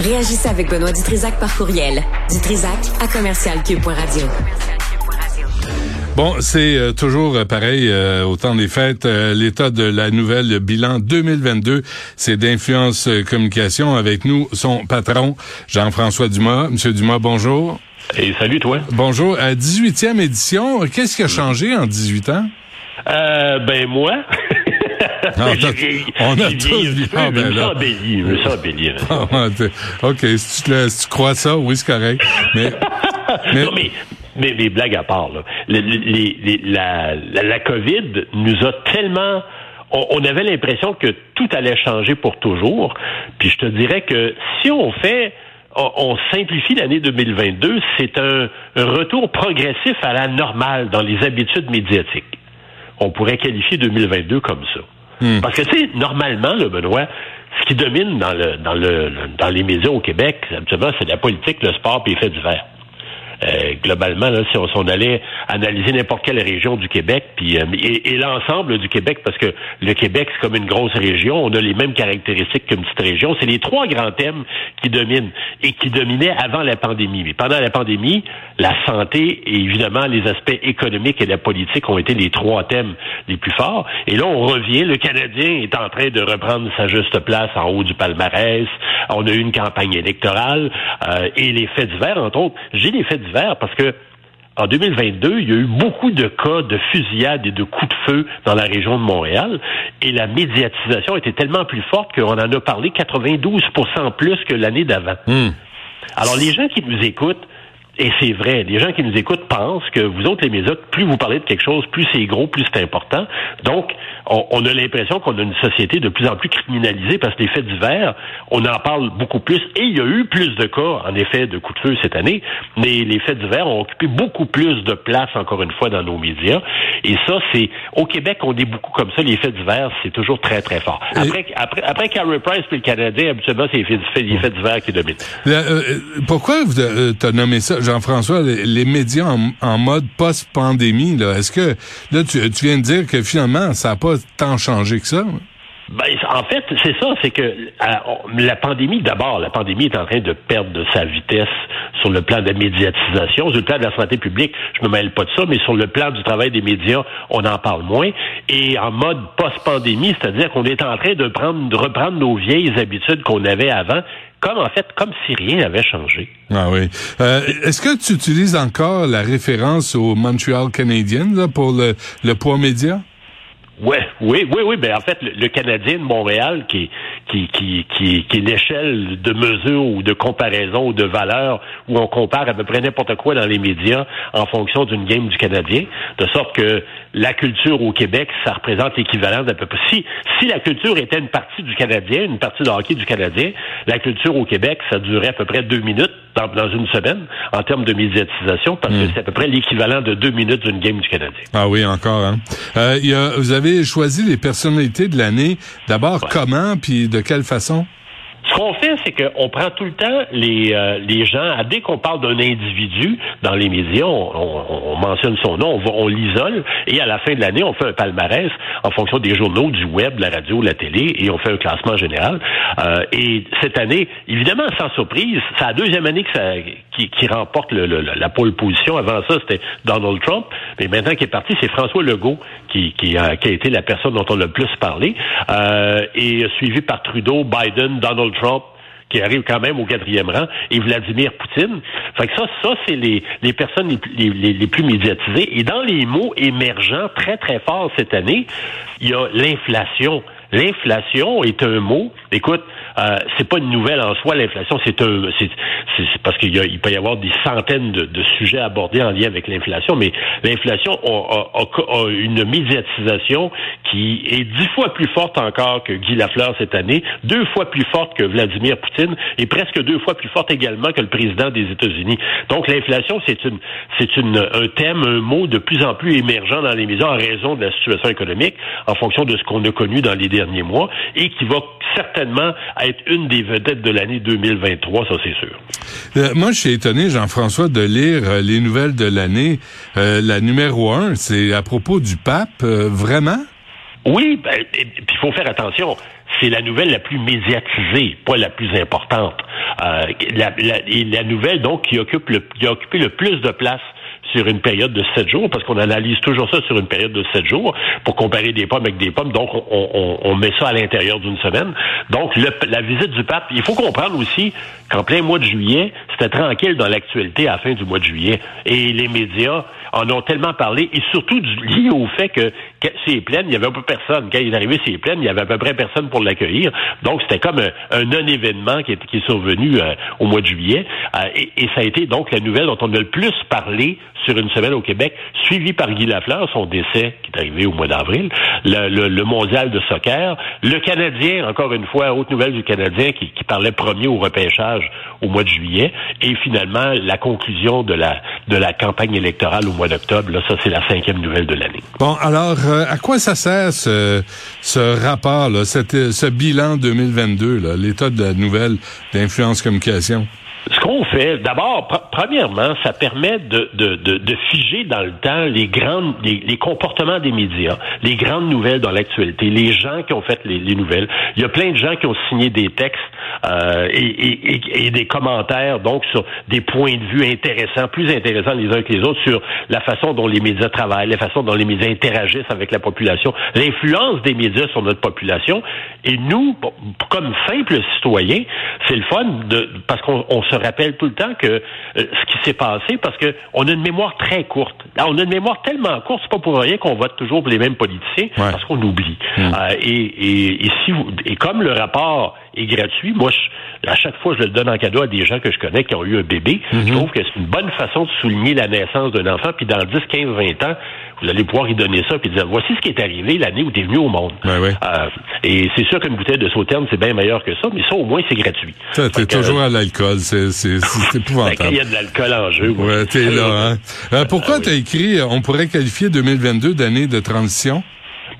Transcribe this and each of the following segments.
Réagissez avec Benoît Dutrisac par courriel. Dutrisac à commercialcube.radio. Bon, c'est euh, toujours euh, pareil euh, au temps des fêtes. L'état de la nouvelle bilan 2022, c'est d'influence communication avec nous, son patron, Jean-François Dumas. Monsieur Dumas, bonjour. Et salut toi. Bonjour. À 18e édition, qu'est-ce qui a changé en 18 ans? Euh, ben moi. on a, on a tous vu. Ah, ben sens embelli. Ah, OK, si tu, si tu, crois ça, oui, c'est correct. Mais, mais... Non, mais mais, mais blagues à part, là. Les, les, la, la, la, COVID nous a tellement on, on avait l'impression que tout allait changer pour toujours. Puis je te dirais que si on fait on, simplifie l'année 2022, c'est un retour progressif à la normale dans les habitudes médiatiques. On pourrait qualifier 2022 comme ça. Hmm. Parce que, tu sais, normalement, le Benoît, ce qui domine dans le dans le dans les médias au Québec, habituellement, c'est la politique, le sport et les faits divers. Euh, globalement, là, si on, si allait analyser n'importe quelle région du Québec, puis euh, et, et l'ensemble du Québec, parce que le Québec, c'est comme une grosse région, on a les mêmes caractéristiques qu'une petite région. C'est les trois grands thèmes qui dominent et qui dominaient avant la pandémie. Mais pendant la pandémie, la santé et évidemment les aspects économiques et la politique ont été les trois thèmes les plus forts. Et là, on revient. Le Canadien est en train de reprendre sa juste place en haut du palmarès. On a eu une campagne électorale euh, et les faits divers, entre autres. J'ai les faits divers parce que en 2022, il y a eu beaucoup de cas de fusillades et de coups de feu dans la région de Montréal et la médiatisation était tellement plus forte qu'on en a parlé 92% plus que l'année d'avant. Mm. Alors les gens qui nous écoutent, et c'est vrai, les gens qui nous écoutent pensent que vous autres, les médias, plus vous parlez de quelque chose, plus c'est gros, plus c'est important. Donc, on, on a l'impression qu'on a une société de plus en plus criminalisée parce que les faits divers, on en parle beaucoup plus. Et il y a eu plus de cas, en effet, de coups de feu cette année, mais les faits divers ont occupé beaucoup plus de place, encore une fois, dans nos médias. Et ça, c'est... Au Québec, on est beaucoup comme ça. Les faits divers, c'est toujours très, très fort. Après, et... après, après Carey Price puis le Canadien, habituellement, c'est les faits, les faits divers qui dominent. Euh, pourquoi vous euh, t'as nommé ça? Jean-François, les, médias en, mode post-pandémie, là, est-ce que là tu, viens de dire que finalement ça n'a pas tant changé que ça? Ben, en fait, c'est ça, c'est que euh, la pandémie, d'abord, la pandémie est en train de perdre de sa vitesse sur le plan de la médiatisation, sur le plan de la santé publique, je me mêle pas de ça, mais sur le plan du travail des médias, on en parle moins. Et en mode post-pandémie, c'est-à-dire qu'on est en train de reprendre nos vieilles habitudes qu'on avait avant, comme en fait, comme si rien n'avait changé. Ah oui. Euh, Est-ce que tu utilises encore la référence au Montreal Canadiens là, pour le, le poids média? Ouais, oui, oui, oui. Ben en fait, le, le Canadien de Montréal, qui, qui, qui, qui, qui est l'échelle de mesure ou de comparaison ou de valeur où on compare à peu près n'importe quoi dans les médias en fonction d'une game du Canadien, de sorte que la culture au Québec, ça représente l'équivalent d'à peu près. Si, si la culture était une partie du Canadien, une partie de hockey du Canadien, la culture au Québec, ça durait à peu près deux minutes dans, dans une semaine en termes de médiatisation, parce que c'est à peu près l'équivalent de deux minutes d'une game du Canadien. Ah oui, encore. Hein? Euh, y a, vous avez choisi les personnalités de l'année. D'abord, ouais. comment, puis de quelle façon? Ce qu'on fait, c'est qu'on prend tout le temps les, euh, les gens, dès qu'on parle d'un individu dans les médias, on, on, on mentionne son nom, on, on l'isole, et à la fin de l'année, on fait un palmarès en fonction des journaux, du web, de la radio, de la télé, et on fait un classement général. Euh, et cette année, évidemment, sans surprise, c'est la deuxième année que qui, remporte le, le, la pole position. Avant ça, c'était Donald Trump, mais maintenant qui est parti, c'est François Legault qui, qui, a, qui a été la personne dont on a le plus parlé, euh, et suivi par Trudeau, Biden, Donald Trump, qui arrive quand même au quatrième rang, et Vladimir Poutine. Fait que ça, ça c'est les, les personnes les, les, les, plus médiatisées. Et dans les mots émergents très, très forts cette année, il y a l'inflation. L'inflation est un mot, écoute, euh, c'est pas une nouvelle en soi, l'inflation, c'est un c'est parce qu'il il peut y avoir des centaines de, de, sujets abordés en lien avec l'inflation, mais l'inflation a, a, a, une médiatisation qui est dix fois plus forte encore que Guy Lafleur cette année, deux fois plus forte que Vladimir Poutine et presque deux fois plus forte également que le président des États-Unis. Donc l'inflation, c'est une c'est une un thème, un mot de plus en plus émergent dans les médias en raison de la situation économique, en fonction de ce qu'on a connu dans les derniers mois et qui va certainement être une des vedettes de l'année 2023, ça c'est sûr. Euh, moi, je suis étonné, Jean-François, de lire euh, les nouvelles de l'année. Euh, la numéro un, c'est à propos du pape, vraiment? Oui, ben, il faut faire attention. C'est la nouvelle la plus médiatisée, pas la plus importante. la, la, nouvelle, donc, qui occupe le, qui a occupé le plus de place sur une période de sept jours, parce qu'on analyse toujours ça sur une période de sept jours pour comparer des pommes avec des pommes. Donc, on, met ça à l'intérieur d'une semaine. Donc, la visite du pape, il faut comprendre aussi qu'en plein mois de juillet, c'était tranquille dans l'actualité à la fin du mois de juillet. Et les médias en ont tellement parlé, et surtout lié au fait que, c'est plein, il y avait un peu personne. Quand il est arrivé, c'est plein, il y avait à peu près personne pour l'accueillir. Donc, c'était comme un, non-événement qui est, qui est survenu euh, au mois de juillet. Euh, et, et, ça a été donc la nouvelle dont on a le plus parlé sur une semaine au Québec, suivi par Guy Lafleur, son décès qui est arrivé au mois d'avril, le, mondial de soccer, le Canadien, encore une fois, haute nouvelle du Canadien qui, parlait premier au repêchage au mois de juillet, et finalement la conclusion de la de la campagne électorale au mois d'octobre. Là, ça c'est la cinquième nouvelle de l'année. Bon, alors euh, à quoi ça sert ce, rapport, là, ce bilan 2022, l'état de la nouvelle d'influence communication? Ce qu'on fait, d'abord, premièrement, ça permet de, de, de, figer dans le temps les grandes, les, comportements des médias, les grandes nouvelles dans l'actualité, les gens qui ont fait les, les, nouvelles. Il y a plein de gens qui ont signé des textes euh, et, et, et, des commentaires, donc sur des points de vue intéressants, plus intéressants les uns que les autres, sur la façon dont les médias travaillent, la façon dont les médias interagissent avec la population, l'influence des médias sur notre population. Et nous, comme simples citoyens, c'est le fun de parce qu'on se rappelle tout le temps que euh, ce qui s'est passé, parce que on a une mémoire très courte. Là, on a une mémoire tellement courte, c'est pas pour rien qu'on vote toujours pour les mêmes politiciens, parce qu'on oublie. Mm. Euh, et, et, si vous, et comme le rapport est gratuit, moi, à chaque fois, je le donne en cadeau à des gens que je connais qui ont eu un bébé. Je mm-hmm. trouve que c'est une bonne façon de souligner la naissance d'un enfant, puis dans 10, 15, 20 ans, vous allez pouvoir y donner ça puis dire voici ce qui est arrivé l'année où tu es venu au monde. Euh, et c'est sûr qu'une bouteille de sauterne, c'est bien meilleur que ça, mais ça au moins c'est gratuit. T'es toujours à l'alcool, c'est c'est épouvantable. Ben, il y a de l'alcool en jeu. Ouais, t'es là. Hein? Euh, pourquoi ah, tu as écrit on pourrait qualifier 2022 d'année de transition?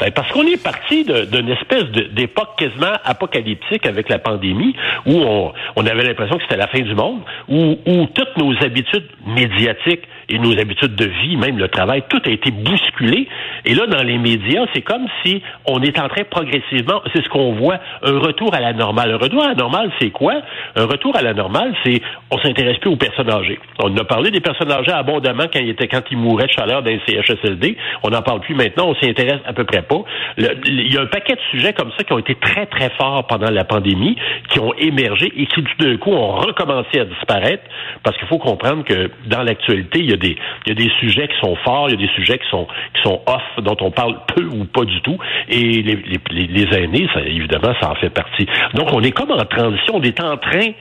Ben, parce qu'on est parti d'une espèce d'époque quasiment apocalyptique avec la pandémie, où on, on avait l'impression que c'était la fin du monde, où, où toutes nos habitudes médiatiques et nos habitudes de vie, même le travail, tout a été bousculé. Et là, dans les médias, c'est comme si on est en train progressivement, c'est ce qu'on voit, un retour à la normale. Un retour à la normale, c'est quoi? Un retour à la normale, c'est on s'intéresse plus aux personnes âgées. On a parlé des personnes âgées abondamment quand ils étaient, quand ils mouraient de chaleur dans les CHSLD. On n'en parle plus maintenant. On s'y intéresse à peu près pas. il y a un paquet de sujets comme ça qui ont été très, très forts pendant la pandémie, qui ont émergé et qui, tout d'un coup, ont recommencé à disparaître parce qu'il faut comprendre que dans l'actualité, il y a des, il y a des sujets qui sont forts, il y a des sujets qui sont, qui sont off, dont on parle peu ou pas du tout. Et les, les, les aînés, ça, évidemment, ça en fait partie. Donc, on est comme en transition, on est en train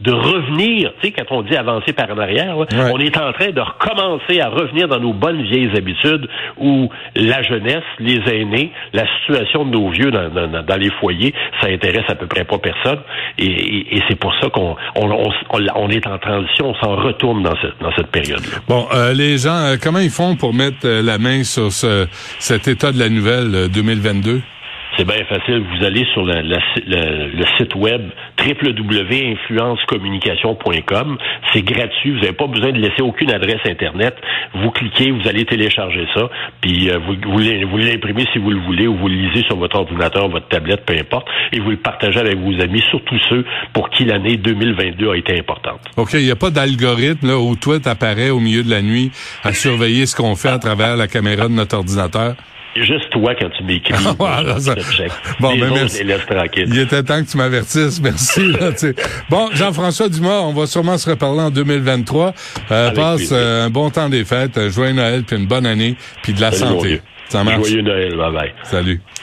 de revenir, tu sais, quand on dit avancer par en arrière, on est en train de recommencer à revenir dans nos bonnes vieilles habitudes où la jeunesse, les aînés, la situation de nos vieux dans, dans, les foyers, ça intéresse à peu près pas personne. Et, et, c'est pour ça qu'on on, on, est en transition, on s'en retourne dans cette, dans cette période-là. Bon, euh, les gens, euh, comment ils font pour mettre euh, la main sur ce, cet état de la nouvelle 2022? C'est bien facile. Vous allez sur le, site web www.influencecommunication.com. C'est gratuit. Vous n'avez pas besoin de laisser aucune adresse Internet. Vous cliquez, vous allez télécharger ça, puis euh, vous, vous, l'imprimez si vous le voulez ou vous le lisez sur votre ordinateur, votre tablette, peu importe, et vous le partagez avec vos amis, surtout ceux pour qui l'année 2022 a été importante. OK. Il n'y a pas d'algorithme où toi, t'apparais au milieu de la nuit à surveiller ce qu'on fait à travers la caméra de notre ordinateur? Juste toi quand tu m'écris. voilà, ça... Bon, ben merci. Il était temps que tu m'avertisses. Merci. bon, Jean-François Dumas, on va sûrement se reparler en 2023. Euh, passe euh, un bon temps des fêtes, joyeux Noël, puis une bonne année, puis de la santé. Ça marche. Joyeux Noël, bye bye. Salut.